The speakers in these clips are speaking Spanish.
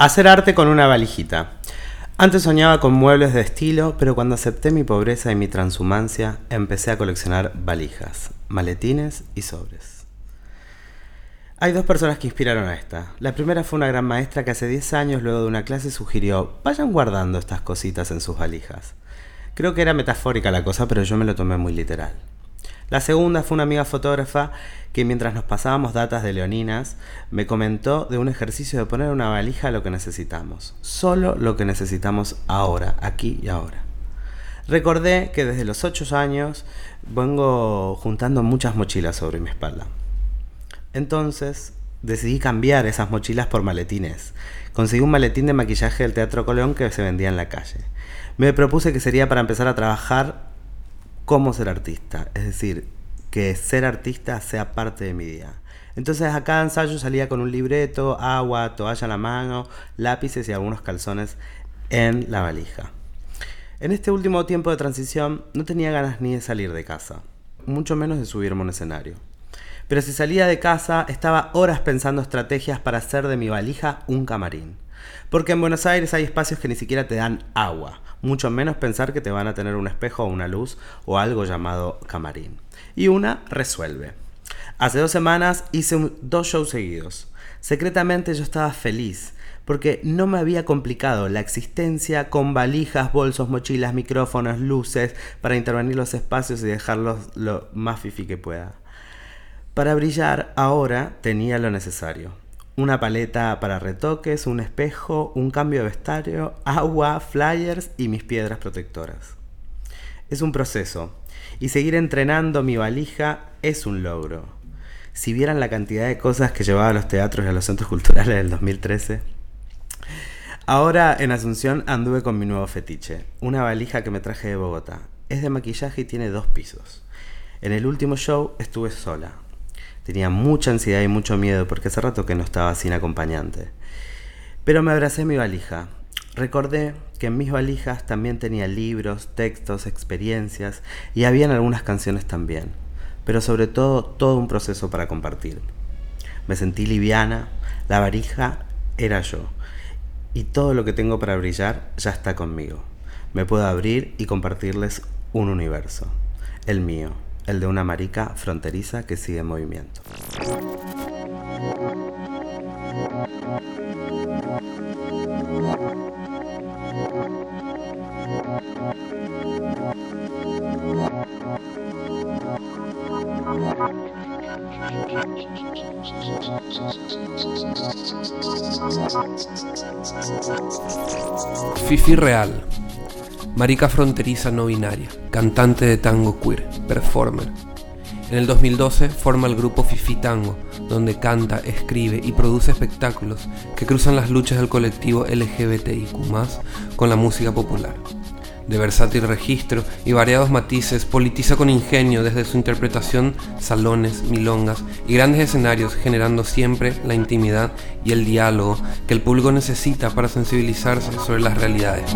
Hacer arte con una valijita. Antes soñaba con muebles de estilo, pero cuando acepté mi pobreza y mi transhumancia, empecé a coleccionar valijas, maletines y sobres. Hay dos personas que inspiraron a esta. La primera fue una gran maestra que hace 10 años, luego de una clase, sugirió, vayan guardando estas cositas en sus valijas. Creo que era metafórica la cosa, pero yo me lo tomé muy literal. La segunda fue una amiga fotógrafa que mientras nos pasábamos datas de leoninas, me comentó de un ejercicio de poner una valija lo que necesitamos. Solo lo que necesitamos ahora, aquí y ahora. Recordé que desde los 8 años vengo juntando muchas mochilas sobre mi espalda. Entonces decidí cambiar esas mochilas por maletines. Conseguí un maletín de maquillaje del Teatro Colón que se vendía en la calle. Me propuse que sería para empezar a trabajar cómo ser artista, es decir, que ser artista sea parte de mi día. Entonces a cada ensayo salía con un libreto, agua, toalla a la mano, lápices y algunos calzones en la valija. En este último tiempo de transición no tenía ganas ni de salir de casa, mucho menos de subirme a un escenario. Pero si salía de casa estaba horas pensando estrategias para hacer de mi valija un camarín. Porque en Buenos Aires hay espacios que ni siquiera te dan agua, mucho menos pensar que te van a tener un espejo o una luz o algo llamado camarín. Y una resuelve. Hace dos semanas hice dos shows seguidos. Secretamente yo estaba feliz porque no me había complicado la existencia con valijas, bolsos, mochilas, micrófonos, luces para intervenir los espacios y dejarlos lo más fifi que pueda. Para brillar ahora tenía lo necesario una paleta para retoques, un espejo, un cambio de vestuario, agua, flyers y mis piedras protectoras. Es un proceso y seguir entrenando mi valija es un logro. Si vieran la cantidad de cosas que llevaba a los teatros y a los centros culturales del 2013. Ahora en Asunción anduve con mi nuevo fetiche, una valija que me traje de Bogotá. Es de maquillaje y tiene dos pisos. En el último show estuve sola, Tenía mucha ansiedad y mucho miedo porque hace rato que no estaba sin acompañante. Pero me abracé mi valija. Recordé que en mis valijas también tenía libros, textos, experiencias y habían algunas canciones también. Pero sobre todo todo un proceso para compartir. Me sentí liviana, la valija era yo. Y todo lo que tengo para brillar ya está conmigo. Me puedo abrir y compartirles un universo, el mío el de una marica fronteriza que sigue en movimiento. Fifi Real marica fronteriza no binaria, cantante de tango queer, performer. En el 2012 forma el grupo Fifi Tango, donde canta, escribe y produce espectáculos que cruzan las luchas del colectivo LGBTIQ con la música popular. De versátil registro y variados matices, politiza con ingenio desde su interpretación salones, milongas y grandes escenarios, generando siempre la intimidad y el diálogo que el público necesita para sensibilizarse sobre las realidades.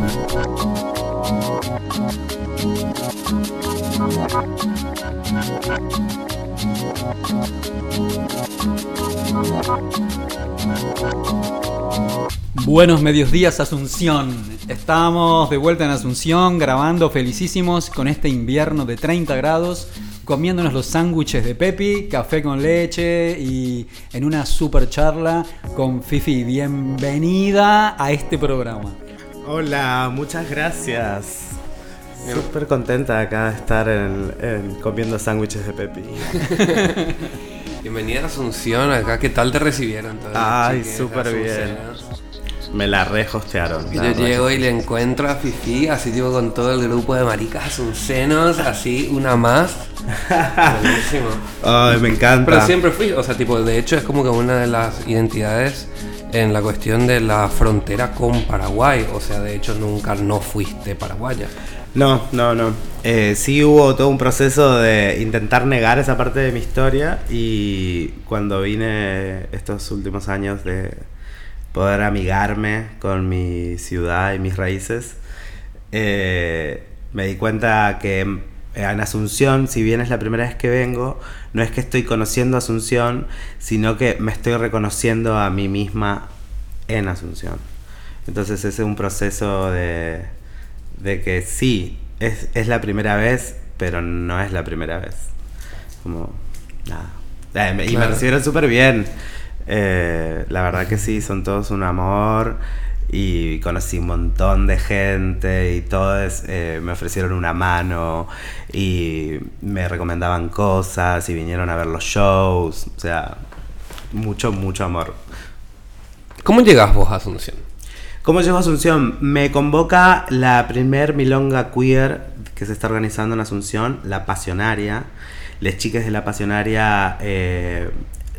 Buenos medios días Asunción. Estamos de vuelta en Asunción grabando felicísimos con este invierno de 30 grados, comiéndonos los sándwiches de Pepi, café con leche y en una super charla con Fifi. Bienvenida a este programa. Hola, muchas gracias. Súper contenta acá de estar en, comiendo sándwiches de Pepi. Bienvenida a Asunción, acá, ¿qué tal te recibieron? Ay, súper bien. Me la rehostearon. Yo llego y le encuentro a Fifi, así tipo con todo el grupo de maricas asuncenos, así una más. Buenísimo. Ay, me encanta. Pero siempre fui, o sea, tipo, de hecho es como que una de las identidades en la cuestión de la frontera con Paraguay. O sea, de hecho nunca no fuiste paraguaya. No, no, no. Eh, sí hubo todo un proceso de intentar negar esa parte de mi historia y cuando vine estos últimos años de poder amigarme con mi ciudad y mis raíces, eh, me di cuenta que en Asunción, si bien es la primera vez que vengo, no es que estoy conociendo Asunción, sino que me estoy reconociendo a mí misma en Asunción. Entonces ese es un proceso de, de que sí, es, es la primera vez, pero no es la primera vez. Como, nada. Eh, me- y me recibieron súper bien. Eh, la verdad que sí, son todos un amor. Y conocí un montón de gente y todos eh, me ofrecieron una mano y me recomendaban cosas y vinieron a ver los shows. O sea, mucho, mucho amor. ¿Cómo llegás vos a Asunción? ¿Cómo llegó a Asunción? Me convoca la primer milonga queer que se está organizando en Asunción, La Pasionaria. Las chicas de La Pasionaria eh,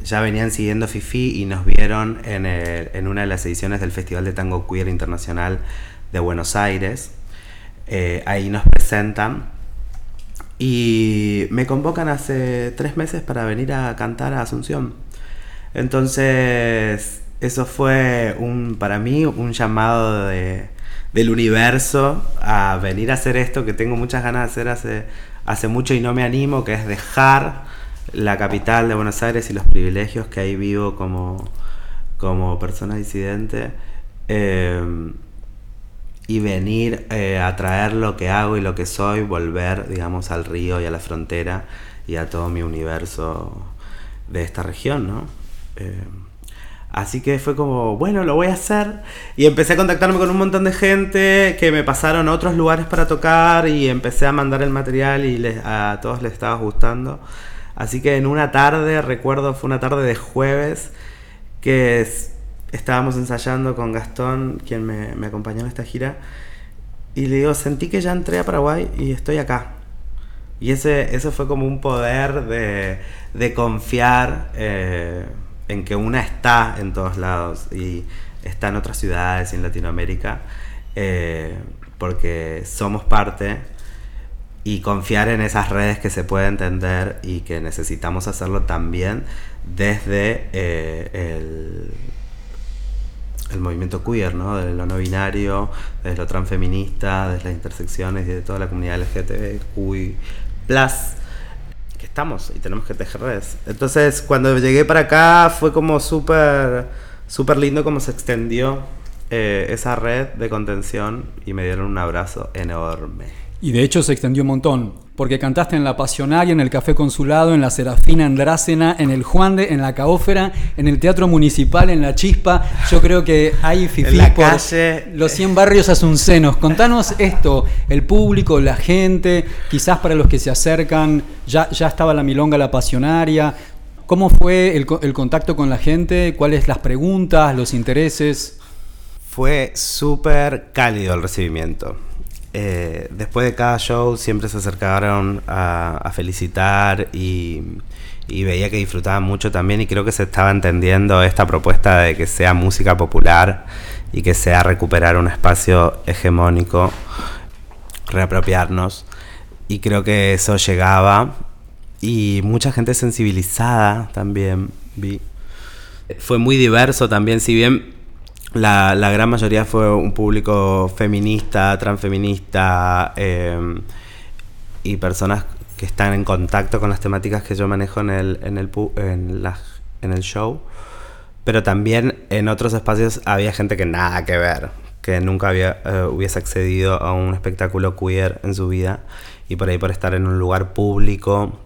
ya venían siguiendo Fifi y nos vieron en, el- en una de las ediciones del Festival de Tango Queer Internacional de Buenos Aires. Eh, ahí nos presentan. Y me convocan hace tres meses para venir a cantar a Asunción. Entonces, eso fue un, para mí un llamado de- del universo a venir a hacer esto que tengo muchas ganas de hacer hace, hace mucho y no me animo, que es dejar la capital de Buenos Aires y los privilegios que ahí vivo como, como persona disidente. eh, y venir eh, a traer lo que hago y lo que soy, volver, digamos, al río y a la frontera y a todo mi universo de esta región, ¿no? Eh, así que fue como, bueno, lo voy a hacer. Y empecé a contactarme con un montón de gente que me pasaron a otros lugares para tocar y empecé a mandar el material y les- a todos les estaba gustando. Así que en una tarde, recuerdo, fue una tarde de jueves, que es- estábamos ensayando con Gastón, quien me, acompañó en esta gira, y le digo, sentí que ya entré a Paraguay y estoy acá. Y ese, ese fue como un poder de, de confiar eh, en que una está en todos lados y está en otras ciudades y en Latinoamérica, eh, porque somos parte y confiar en esas redes que se puede entender y que necesitamos hacerlo también desde eh, el, el movimiento queer, ¿no? De lo no binario, desde lo transfeminista, desde las intersecciones y de toda la comunidad LGTBQI+, que estamos y tenemos que tejer redes. Entonces, cuando llegué para acá fue como súper súper lindo como se extendió eh, esa red de contención y me dieron un abrazo enorme. Y de hecho se extendió un montón, porque cantaste en La Pasionaria, en el Café Consulado, en la Serafina Andrácena, en el Juan de, en la Caófera, en el Teatro Municipal, en la Chispa. Yo creo que hay fifí En la por calle. los 100 barrios asuncenos. Contanos esto, el público, la gente, quizás para los que se acercan, ya, ya estaba la Milonga La Pasionaria. ¿Cómo fue el, el contacto con la gente? ¿Cuáles las preguntas, los intereses? Fue súper cálido el recibimiento. Eh, después de cada show siempre se acercaron a, felicitar y, y veía que disfrutaban mucho también y creo que se estaba entendiendo esta propuesta de que sea música popular y que sea recuperar un espacio hegemónico, reapropiarnos y creo que eso llegaba y mucha gente sensibilizada también vi. Fue muy diverso también, si bien la, gran mayoría fue un público feminista, transfeminista eh, y personas que están en contacto con las temáticas que yo manejo en el, en el show. Pero también en otros espacios había gente que nada que ver, que nunca había, eh, hubiese accedido a un espectáculo queer en su vida y por ahí por estar en un lugar público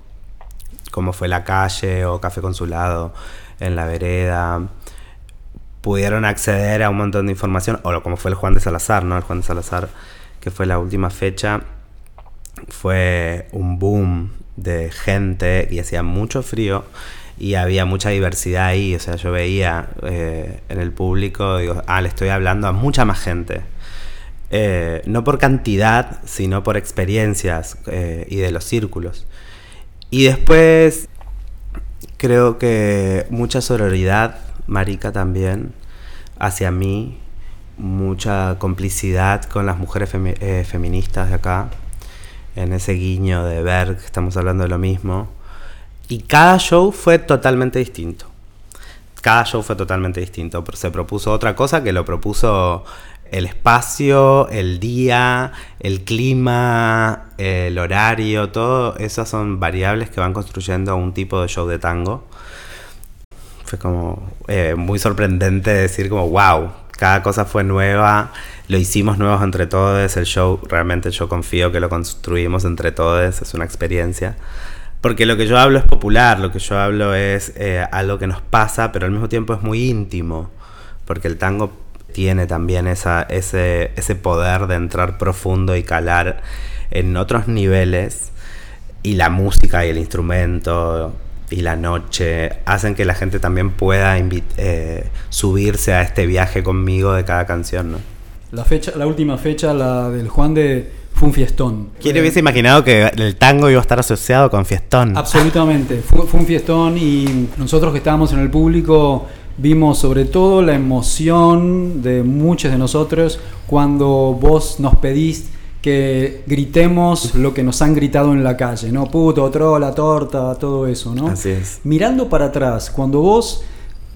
como fue la calle o Café Consulado en la vereda, pudieron acceder a un montón de información, o como fue el Juan de Salazar, ¿no? El Juan de Salazar, que fue la última fecha, fue un boom de gente y hacía mucho frío y había mucha diversidad ahí, o sea, yo veía eh, en el público, digo, ah, le estoy hablando a mucha más gente. Eh, no por cantidad, sino por experiencias eh, y de los círculos. Y después creo que mucha sororidad, marica también, hacia mí, mucha complicidad con las mujeres eh, feministas de acá, en ese guiño de ver que estamos hablando de lo mismo. Y cada show fue totalmente distinto. Cada show fue totalmente distinto. Se propuso otra cosa que lo propuso el espacio, el día, el clima, el horario, todo. Esas son variables que van construyendo un tipo de show de tango. Fue como eh, muy sorprendente decir como, wow, cada cosa fue nueva, lo hicimos nuevos entre todos, el show realmente yo confío que lo construimos entre todos, es una experiencia. Porque lo que yo hablo es popular, lo que yo hablo es eh, algo que nos pasa, pero al mismo tiempo es muy íntimo, porque el tango tiene también esa, ese, ese poder de entrar profundo y calar en otros niveles, y la música y el instrumento y la noche hacen que la gente también pueda eh, subirse a este viaje conmigo de cada canción, ¿no? La fecha, la última fecha, la del Juan de fue un fiestón. ¿Quién hubiese imaginado que el tango iba a estar asociado con fiestón? Absolutamente, fue, un fiestón y nosotros que estábamos en el público vimos sobre todo la emoción de muchos de nosotros cuando vos nos pedís que gritemos lo que nos han gritado en la calle, ¿no? Puto, trola, torta, todo eso, ¿no? Así es. Mirando para atrás, cuando vos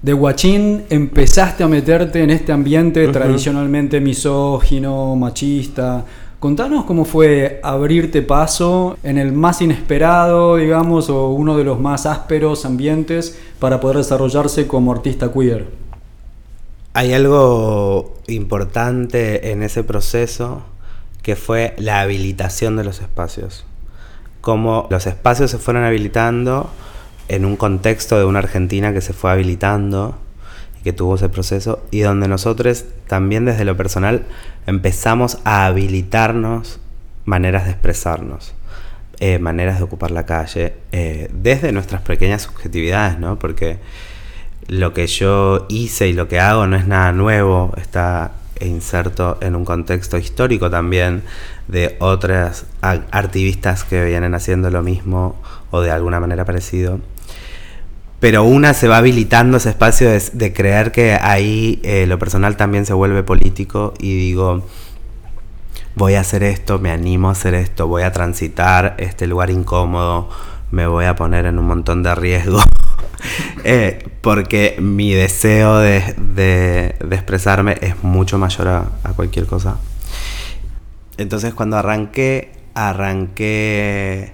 de guachín empezaste a meterte en este ambiente tradicionalmente misógino, machista, Contanos cómo fue abrirte paso en el más inesperado, digamos, o uno de los más ásperos ambientes para poder desarrollarse como artista queer. Hay algo importante en ese proceso que fue la habilitación de los espacios. Cómo los espacios se fueron habilitando en un contexto de una Argentina que se fue habilitando que tuvo ese proceso y donde nosotros también desde lo personal empezamos a habilitarnos maneras de expresarnos, eh, maneras de ocupar la calle, eh, desde nuestras pequeñas subjetividades, ¿no? Porque lo que yo hice y lo que hago no es nada nuevo, está inserto en un contexto histórico también de otras activistas que vienen haciendo lo mismo o de alguna manera parecido. Pero una se va habilitando ese espacio de, creer que ahí eh, lo personal también se vuelve político y digo, voy a hacer esto, me animo a hacer esto, voy a transitar este lugar incómodo, me voy a poner en un montón de riesgo, eh, porque mi deseo de, expresarme es mucho mayor a, cualquier cosa. Entonces cuando arranqué, arranqué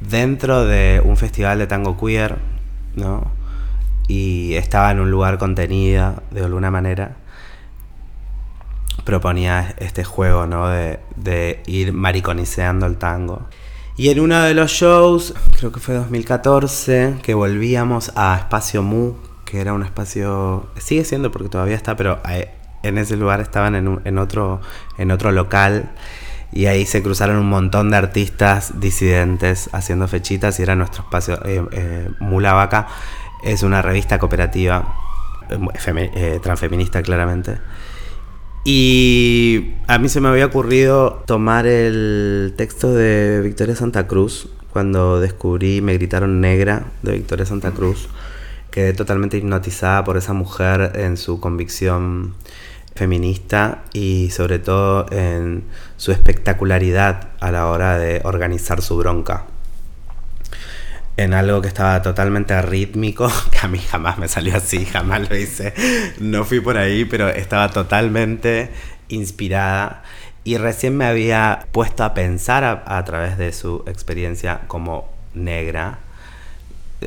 dentro de un festival de tango queer ¿no? Y estaba en un lugar contenida, de alguna manera. Proponía este juego, ¿no? De, ir mariconiceando el tango. Y en uno de los shows, creo que fue 2014, que volvíamos a Espacio Mu, que era un espacio, sigue siendo porque todavía está, pero eh, en ese lugar estaban en, otro, en otro local y ahí se cruzaron un montón de artistas disidentes haciendo fechitas y era nuestro espacio. Eh, eh, Mula Vaca es una revista cooperativa, eh, transfeminista claramente. Y a mí se me había ocurrido tomar el texto de Victoria Santa Cruz cuando descubrí Me gritaron negra de Victoria Santa Cruz. Quedé totalmente hipnotizada por esa mujer en su convicción feminista y sobre todo en su espectacularidad a la hora de organizar su bronca. En algo que estaba totalmente rítmico, que a mí jamás me salió así, jamás lo hice, no fui por ahí, pero estaba totalmente inspirada y recién me había puesto a pensar a, través de su experiencia como negra,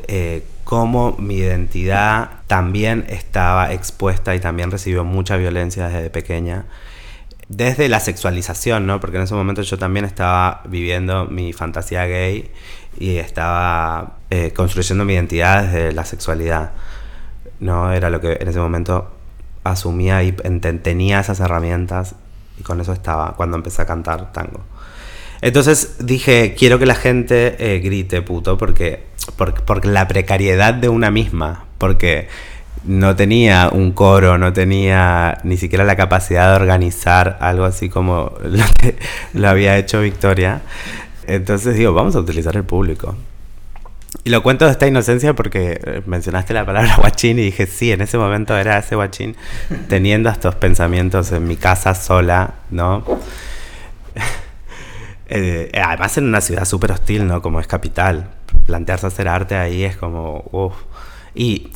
eh, cómo mi identidad también estaba expuesta y también recibió mucha violencia desde pequeña. Desde la sexualización, ¿no? Porque en ese momento yo también estaba viviendo mi fantasía gay y estaba eh, construyendo mi identidad desde la sexualidad. ¿no? Era lo que en ese momento asumía y tenía esas herramientas y con eso estaba cuando empecé a cantar tango. Entonces dije, quiero que la gente eh, grite puto porque, porque, la precariedad de una misma, porque no tenía un coro, no tenía ni siquiera la capacidad de organizar algo así como lo había hecho Victoria. Entonces digo, vamos a utilizar el público. Y lo cuento de esta inocencia porque eh, mencionaste la palabra guachín y dije, sí, en ese momento era ese guachín teniendo estos pensamientos en mi casa sola, ¿no? Eh, además en una ciudad súper hostil, ¿no? Como es capital. Plantearse hacer arte ahí es como... Y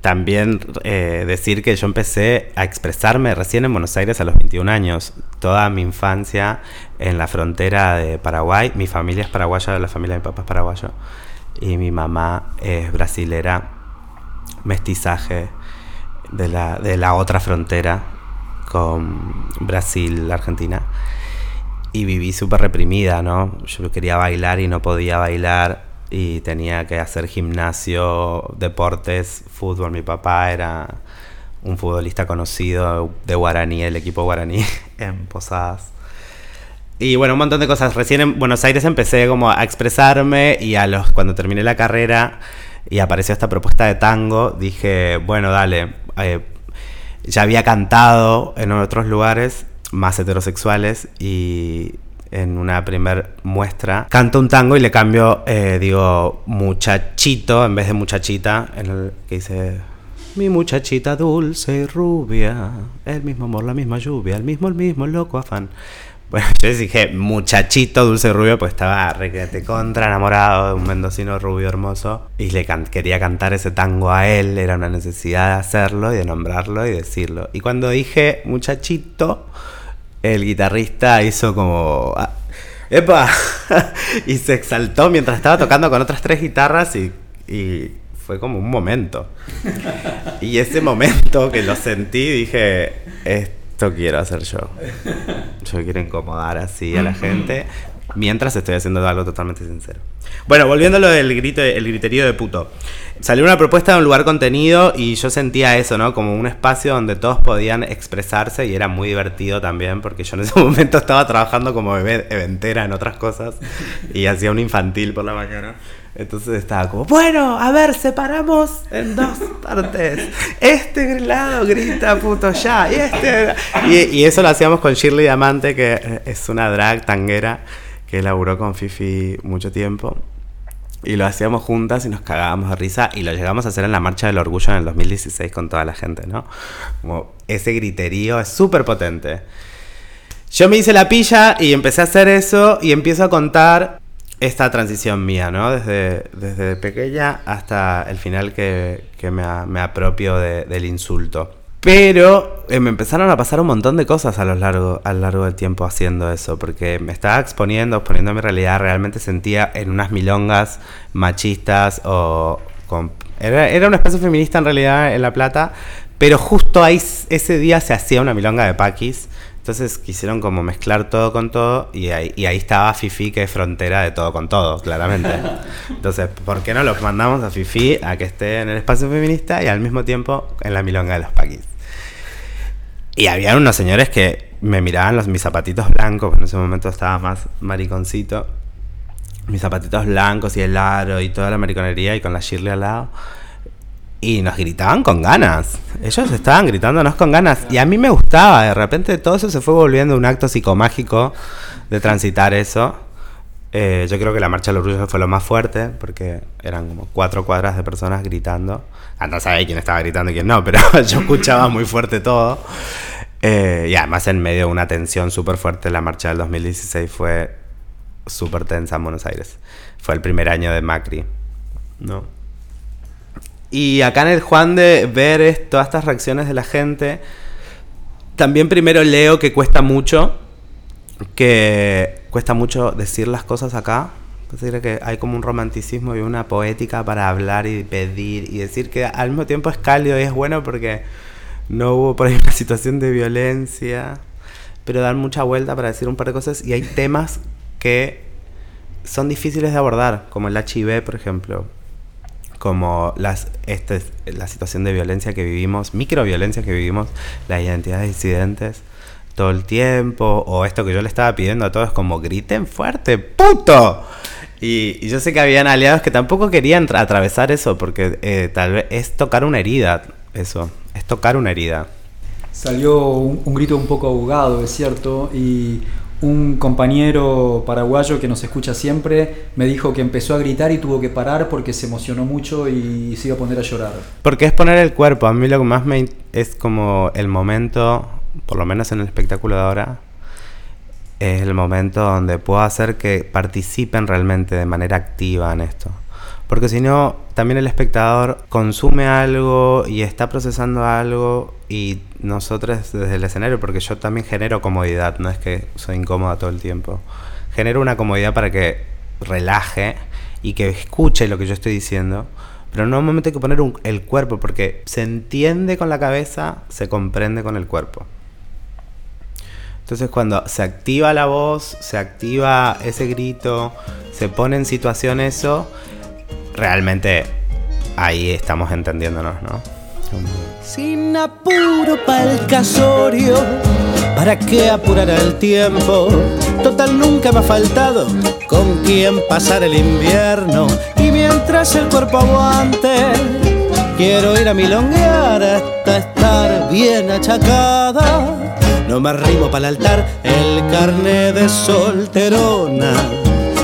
también eh, decir que yo empecé a expresarme recién en Buenos Aires a los 21 años. Toda mi infancia en la frontera de Paraguay. Mi familia es paraguaya, la familia de mi papá es paraguayo. Y mi mamá es brasilera mestizaje de la, de la otra frontera con Brasil, Argentina. Y viví súper reprimida, ¿no? Yo quería bailar y no podía bailar y tenía que hacer gimnasio, deportes, fútbol. Mi papá era un futbolista conocido de Guaraní, el equipo Guaraní en Posadas. Y bueno, un montón de cosas. Recién en Buenos Aires empecé como a expresarme y a los cuando terminé la carrera y apareció esta propuesta de tango, dije, bueno, dale, eh, ya había cantado en otros lugares más heterosexuales y en una primer muestra canto un tango y le cambio, eh, digo, muchachito en vez de muchachita, en el que dice mi muchachita dulce y rubia, el mismo amor, la misma lluvia, el mismo, el mismo, el loco afán. Bueno, yo dije muchachito dulce y rubio, pues estaba requete contra enamorado de un mendocino rubio hermoso y le quería cantar ese tango a él, era una necesidad de hacerlo y de nombrarlo y decirlo. Y cuando dije muchachito, el guitarrista hizo como... Ah, ¡Epa! y se exaltó mientras estaba tocando con otras tres guitarras y, y fue como un momento. y ese momento que lo sentí, dije, esto quiero hacer yo. Yo quiero incomodar así a la gente mientras estoy haciendo algo totalmente sincero. Bueno, volviendo a lo del grito, el griterío de puto. Salió una propuesta de un lugar contenido y yo sentía eso, ¿no? Como un espacio donde todos podían expresarse y era muy divertido también porque yo en ese momento estaba trabajando como bebé eventera en otras cosas y hacía un infantil por la mañana. Entonces estaba como, bueno, a ver, separamos en dos partes. Este lado grita puto ya. Y, este... y, eso lo hacíamos con Shirley Diamante, que es una drag tanguera que laburó con Fifi mucho tiempo. Y lo hacíamos juntas y nos cagábamos de risa y lo llegamos a hacer en la Marcha del Orgullo en el 2016 con toda la gente, ¿no? Como ese griterío es súper potente. Yo me hice la pilla y empecé a hacer eso y empiezo a contar esta transición mía, ¿no? Desde, desde pequeña hasta el final que, me, apropio del insulto. Pero eh, me empezaron a pasar un montón de cosas a lo, largo, a lo largo del tiempo haciendo eso, porque me estaba exponiendo, exponiendo mi realidad, realmente sentía en unas milongas machistas o... era, era un espacio feminista en realidad en La Plata, pero justo ahí ese día se hacía una milonga de paquis entonces quisieron como mezclar todo con todo y ahí, y ahí estaba Fifi, que es frontera de todo con todo, claramente. Entonces, ¿por qué no los mandamos a Fifi a que esté en el espacio feminista y al mismo tiempo en la milonga de los paquis? Y había unos señores que me miraban los, mis zapatitos blancos, en ese momento estaba más mariconcito, mis zapatitos blancos y el aro y toda la mariconería y con la Shirley al lado y nos gritaban con ganas. Ellos estaban gritándonos con ganas. Y a mí me gustaba. De repente todo eso se fue volviendo un acto psicomágico de transitar eso. Eh, yo creo que la marcha del orgullo fue lo más fuerte, porque eran como cuatro cuadras de personas gritando. Anda a saber quién estaba gritando y quién no, pero yo escuchaba muy fuerte todo. Eh, y además en medio de una tensión súper fuerte, la marcha del 2016 fue súper tensa en Buenos Aires. Fue el primer año de Macri, ¿no? Y acá en el Juan de ver todas estas reacciones de la gente, también primero leo que cuesta mucho, que cuesta mucho decir las cosas acá. Es que hay como un romanticismo y una poética para hablar y pedir y decir que al mismo tiempo es cálido y es bueno porque no hubo por ahí una situación de violencia, pero dan mucha vuelta para decir un par de cosas y hay temas que son difíciles de abordar, como el HIV, por ejemplo como las, este, la situación de violencia que vivimos, microviolencia que vivimos, las identidades disidentes todo el tiempo, o esto que yo le estaba pidiendo a todos como griten fuerte, puto. Y, yo sé que habían aliados que tampoco querían atravesar eso, porque eh, tal vez es tocar una herida, eso, es tocar una herida. Salió un, un grito un poco ahogado, es cierto, y un compañero paraguayo que nos escucha siempre me dijo que empezó a gritar y tuvo que parar porque se emocionó mucho y se iba a poner a llorar. Porque es poner el cuerpo. A mí lo que más me es como el momento, por lo menos en el espectáculo de ahora, es el momento donde puedo hacer que participen realmente de manera activa en esto. Porque si no, también el espectador consume algo y está procesando algo y nosotros desde el escenario, porque yo también genero comodidad, no es que soy incómoda todo el tiempo, genero una comodidad para que relaje y que escuche lo que yo estoy diciendo, Pero momento hay que poner el cuerpo, porque se entiende con la cabeza, se comprende con el cuerpo. Entonces cuando se activa la voz, se activa ese grito, se pone en situación eso, realmente ahí estamos entendiéndonos, ¿no? Sin apuro el casorio, ¿para qué apurar el tiempo? Total nunca me ha faltado con quien pasar el invierno y mientras el cuerpo aguante, quiero ir a milonguear hasta estar bien achacada. No me arrimo para el altar el carne de solterona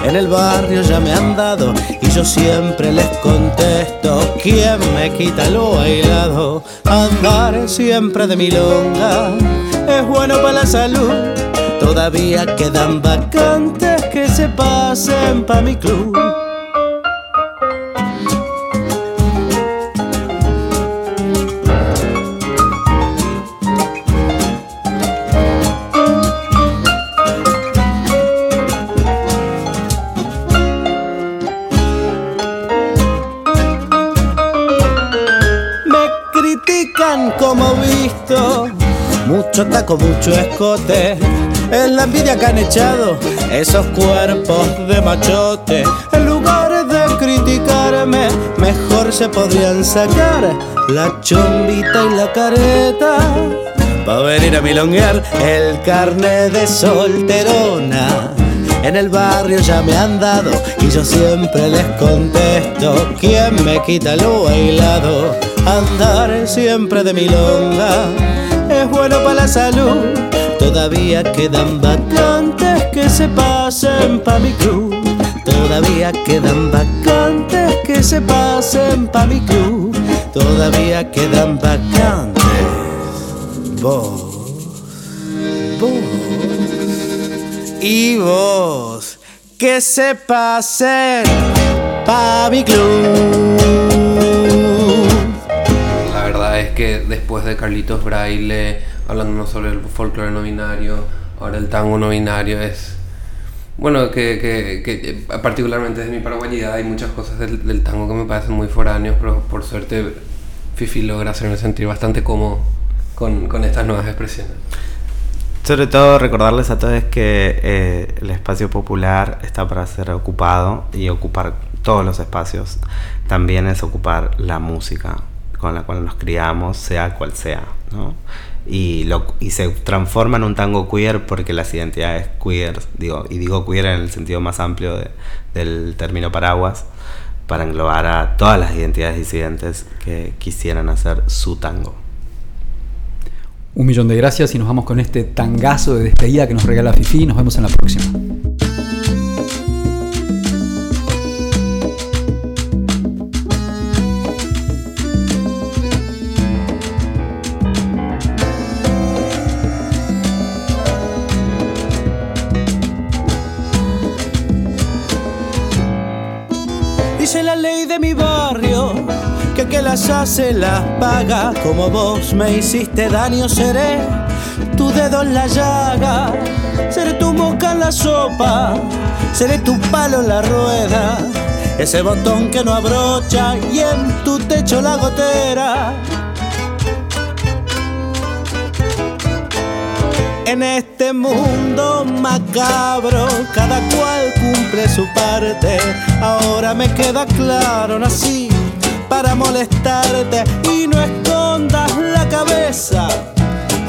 en el barrio ya me han dado yo siempre les contesto ¿Quién me quita lo bailado? Andar siempre de milonga es bueno para la salud Todavía quedan vacantes que se pasen pa' mi club Mucho taco, mucho escote. Es la envidia que han echado esos cuerpos de machote. En lugar de criticarme, mejor se podrían sacar la chombita y la careta. Pa' venir a milonguear el carne de solterona. En el barrio ya me han dado y yo siempre les contesto. ¿Quién me quita lo bailado? Andar siempre de milonga es bueno para la salud. Todavía quedan vacantes que se pasen pa' mi club. Todavía quedan vacantes que se pasen pa' mi club. Todavía quedan vacantes. Vos, vos y vos que se pasen pa' mi club de Carlitos Braille, hablándonos sobre el folclore no binario, ahora el tango no binario, es. Bueno, que, que, que particularmente desde mi paraguayidad hay muchas cosas del, tango que me parecen muy foráneos, pero por suerte Fifi logra hacerme sentir bastante cómodo con, con estas nuevas expresiones. Sobre todo recordarles a todos que eh, el espacio popular está para ser ocupado y ocupar todos los espacios también es ocupar la música con la cual nos criamos, sea cual sea, ¿no? Y, se transforma en un tango queer porque las identidades queer, digo, y digo queer en el sentido más amplio del término paraguas, para englobar a todas las identidades disidentes que quisieran hacer su tango. Un millón de gracias y nos vamos con este tangazo de despedida que nos regala Fifi. Nos vemos en la próxima. Hace las paga, como vos me hiciste daño seré, tu dedo en la llaga, seré tu boca en la sopa, seré tu palo en la rueda, ese botón que no abrocha y en tu techo la gotera. En este mundo macabro, cada cual cumple su parte. Ahora me queda claro, nací para molestarte y no escondas la cabeza,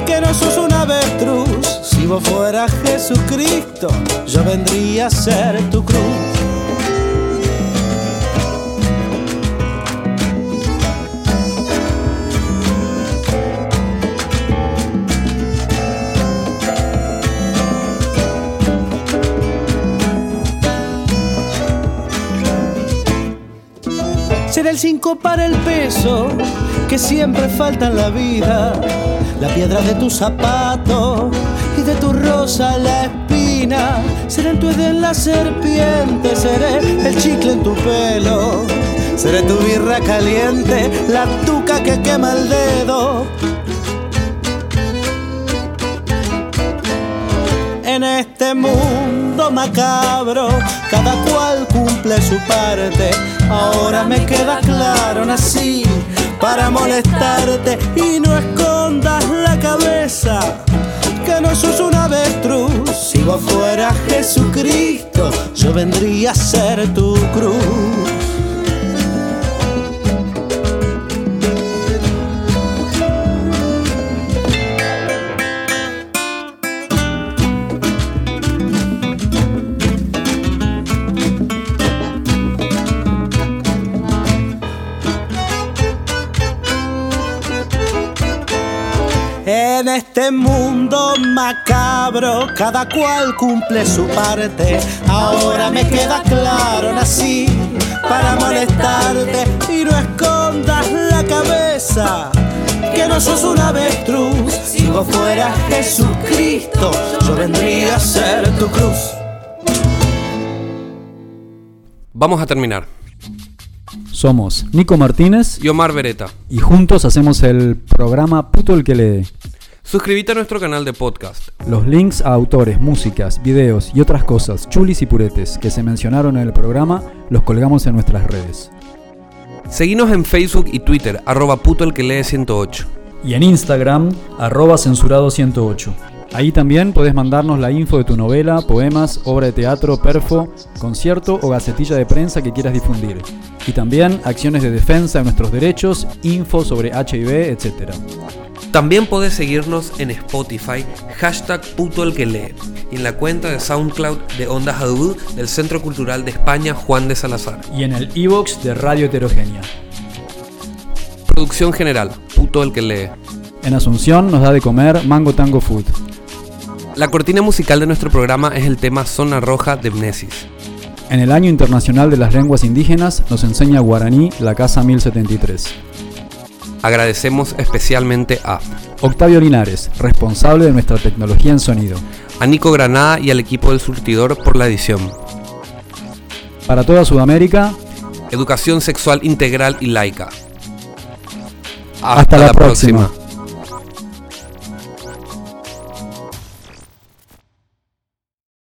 que no sos una avestruz. Si vos fueras Jesucristo, yo vendría a ser tu cruz. Seré el 5 para el peso que siempre falta en la vida. La piedra de tu zapato y de tu rosa la espina. Seré el tuede en la serpiente, seré el chicle en tu pelo. Seré tu birra caliente, la tuca que quema el dedo. En este mundo macabro, cada cual cumple su parte Ahora me queda claro, nací para molestarte y no escondas la cabeza. Que no sos un avestruz, si vos fueras Jesucristo, yo vendría a ser tu cruz. En este mundo macabro, cada cual cumple su parte. Ahora me queda claro, nací para molestarte y no escondas la cabeza. Que no sos un avestruz, si vos fueras Jesucristo, yo vendría a ser tu cruz. Vamos a terminar. Somos Nico Martínez Y Omar Beretta. y juntos hacemos el programa Puto el que lee. Suscríbete a nuestro canal de podcast. Los links a autores, músicas, videos y otras cosas, chulis y puretes, que se mencionaron en el programa, los colgamos en nuestras redes. Seguinos en Facebook y Twitter, arroba puto el que lee 108. Y en Instagram, arroba censurado108. Ahí también podés mandarnos la info de tu novela, poemas, obra de teatro, perfo, concierto o gacetilla de prensa que quieras difundir. Y también acciones de defensa de nuestros derechos, info sobre HIV, etc. También podés seguirnos en Spotify, hashtag puto el que lee, y en la cuenta de SoundCloud de Onda Hadú del Centro Cultural de España Juan de Salazar. Y en el iVoox de Radio Heterogénea. Producción general, puto el que lee. En Asunción nos da de comer Mango Tango Food. La cortina musical de nuestro programa es el tema Zona Roja de Mnesis. En el Año Internacional de las Lenguas Indígenas nos enseña guaraní la Casa 1073. Agradecemos especialmente a, Octavio Linares, responsable de nuestra tecnología en sonido. a Nico Granada y al equipo del surtidor por la edición. Para toda Sudamérica, Educación sexual integral y laica. Hasta la próxima.